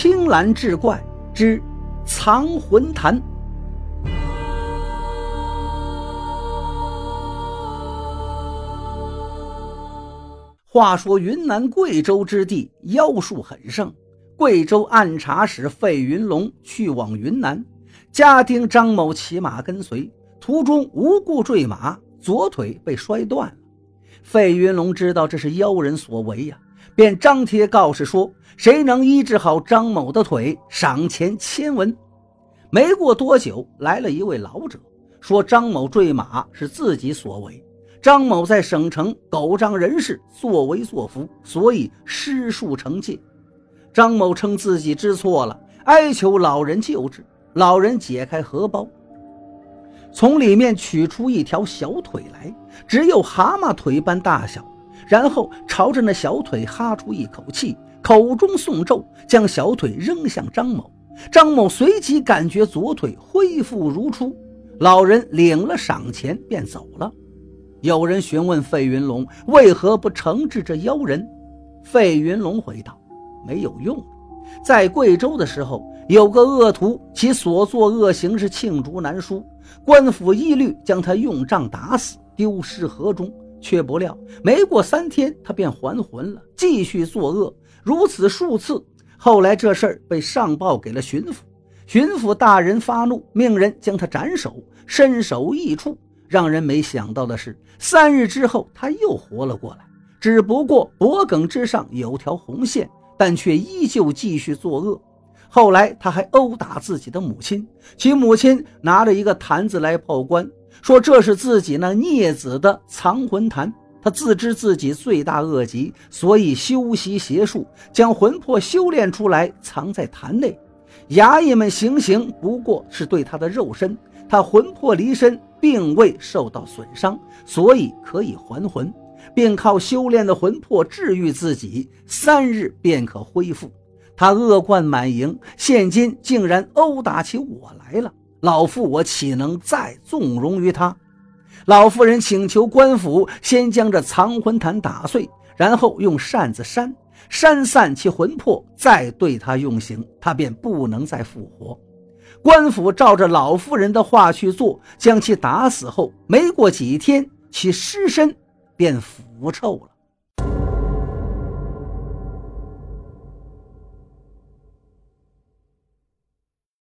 青蓝志怪之藏魂坛。话说云南贵州之地妖术很盛，贵州按察使费云龙去往云南，家丁张某骑马跟随，途中无故坠马，左腿被摔断了。费云龙知道这是妖人所为呀。便张贴告示说：“谁能医治好张某的腿，赏钱千文。”没过多久，来了一位老者，说张某坠马是自己所为。张某在省城狗仗人势，作威作福，所以施术惩戒。张某称自己知错了，哀求老人救治。老人解开荷包，从里面取出一条小腿来，只有蛤蟆腿般大小。然后朝着那小腿哈出一口气，口中诵咒，将小腿扔向张某。张某随即感觉左腿恢复如初。老人领了赏钱便走了。有人询问费云龙为何不惩治这妖人，费云龙回道：“没有用。在贵州的时候，有个恶徒，其所作恶行是罄竹难书，官府一律将他用杖打死，丢失河中。”却不料，没过三天，他便还魂了，继续作恶，如此数次。后来这事儿被上报给了巡抚，巡抚大人发怒，命人将他斩首，身首异处。让人没想到的是，三日之后他又活了过来，只不过脖颈之上有条红线，但却依旧继续作恶。后来他还殴打自己的母亲，其母亲拿着一个坛子来报官。说这是自己那孽子的藏魂坛，他自知自己罪大恶极，所以修习邪术，将魂魄修炼出来，藏在坛内。衙役们行刑不过是对他的肉身，他魂魄离身，并未受到损伤，所以可以还魂，并靠修炼的魂魄治愈自己，三日便可恢复。他恶贯满盈，现今竟然殴打起我来了。老夫我岂能再纵容于他？老妇人请求官府先将这藏魂坛打碎，然后用扇子扇扇散其魂魄，再对他用刑，他便不能再复活。官府照着老妇人的话去做，将其打死后，没过几天，其尸身便腐臭了。